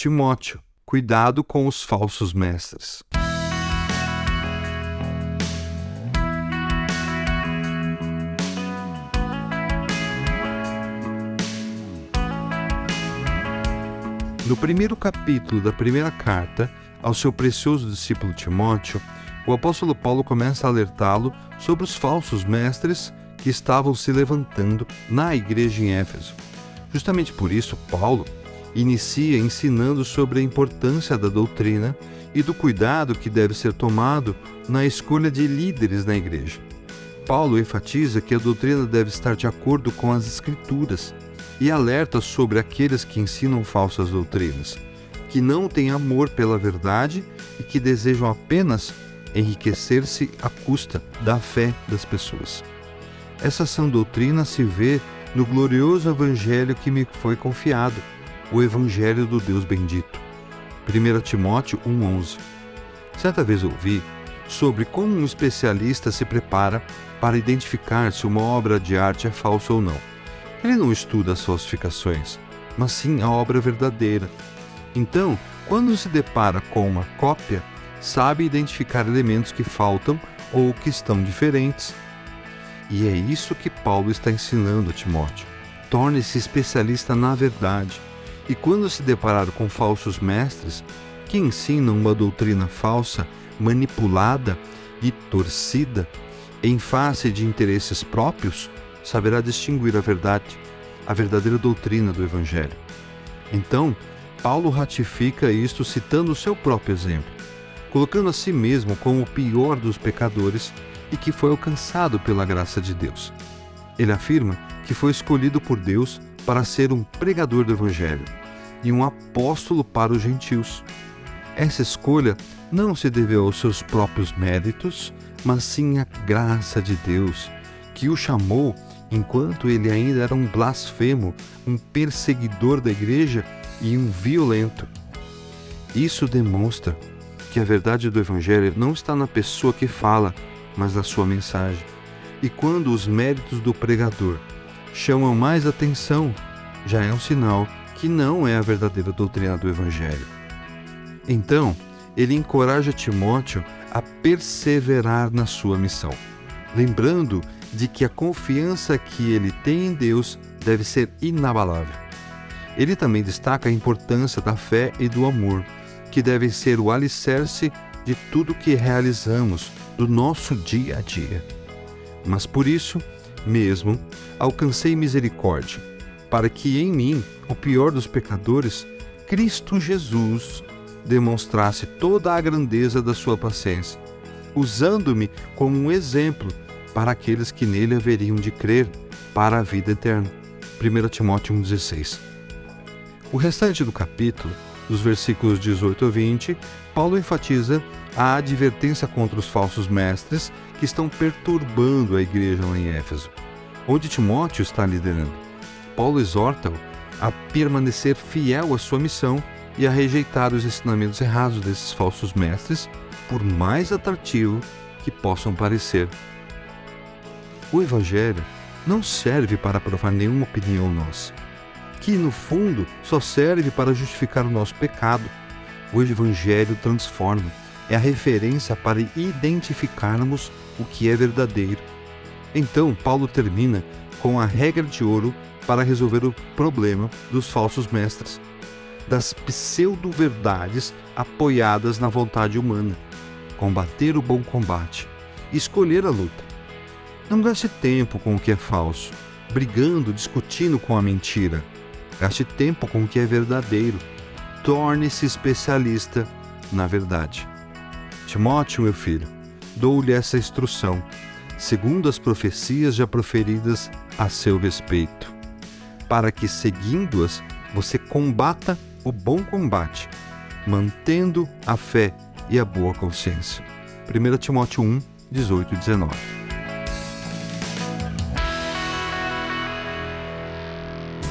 Timóteo, cuidado com os falsos mestres. No primeiro capítulo da primeira carta ao seu precioso discípulo Timóteo, o apóstolo Paulo começa a alertá-lo sobre os falsos mestres que estavam se levantando na igreja em Éfeso. Justamente por isso, Paulo inicia ensinando sobre a importância da doutrina e do cuidado que deve ser tomado na escolha de líderes na igreja. Paulo enfatiza que a doutrina deve estar de acordo com as Escrituras e alerta sobre aqueles que ensinam falsas doutrinas, que não têm amor pela verdade e que desejam apenas enriquecer-se à custa da fé das pessoas. Essa sã doutrina se vê no glorioso evangelho que me foi confiado, o evangelho do Deus bendito. 1 Timóteo 1:11. Certa vez ouvi sobre como um especialista se prepara para identificar se uma obra de arte é falsa ou não. Ele não estuda as falsificações, mas sim a obra verdadeira. Então, quando se depara com uma cópia, sabe identificar elementos que faltam ou que estão diferentes. E é isso que Paulo está ensinando a Timóteo. Torne-se especialista na verdade. E quando se deparar com falsos mestres que ensinam uma doutrina falsa, manipulada e torcida em face de interesses próprios, saberá distinguir a verdade, a verdadeira doutrina do Evangelho. Então, Paulo ratifica isto citando o seu próprio exemplo, colocando a si mesmo como o pior dos pecadores e que foi alcançado pela graça de Deus. Ele afirma que foi escolhido por Deus para ser um pregador do Evangelho e um apóstolo para os gentios. Essa escolha não se deveu aos seus próprios méritos, mas sim à graça de Deus, que o chamou enquanto ele ainda era um blasfemo, um perseguidor da igreja e um violento. Isso demonstra que a verdade do Evangelho não está na pessoa que fala, mas na sua mensagem. E quando os méritos do pregador chamam mais atenção, já é um sinal que não é a verdadeira doutrina do Evangelho. Então, ele encoraja Timóteo a perseverar na sua missão, lembrando de que a confiança que ele tem em Deus deve ser inabalável. Ele também destaca a importância da fé e do amor, que devem ser o alicerce de tudo que realizamos do nosso dia a dia. Mas por isso mesmo alcancei misericórdia, para que em mim, o pior dos pecadores, Cristo Jesus demonstrasse toda a grandeza da sua paciência, usando-me como um exemplo para aqueles que nele haveriam de crer para a vida eterna. 1 Timóteo 1,16. O restante do capítulo, dos versículos 18 a 20, Paulo enfatiza a advertência contra os falsos mestres que estão perturbando a igreja lá em Éfeso, onde Timóteo está liderando. Paulo exorta-o a permanecer fiel à sua missão e a rejeitar os ensinamentos errados desses falsos mestres, por mais atrativo que possam parecer. O Evangelho não serve para provar nenhuma opinião nossa, que no fundo só serve para justificar o nosso pecado. O Evangelho transforma, é a referência para identificarmos o que é verdadeiro. Então, Paulo termina com a regra de ouro para resolver o problema dos falsos mestres, das pseudo-verdades apoiadas na vontade humana, combater o bom combate, escolher a luta não gaste tempo com o que é falso, brigando, discutindo com a mentira. Gaste tempo com o que é verdadeiro. Torne-se especialista na verdade. Timóteo, meu filho, dou-lhe essa instrução, segundo as profecias já proferidas a seu respeito, para que, seguindo-as, você combata o bom combate, mantendo a fé e a boa consciência. 1 Timóteo 1, 18 e 19.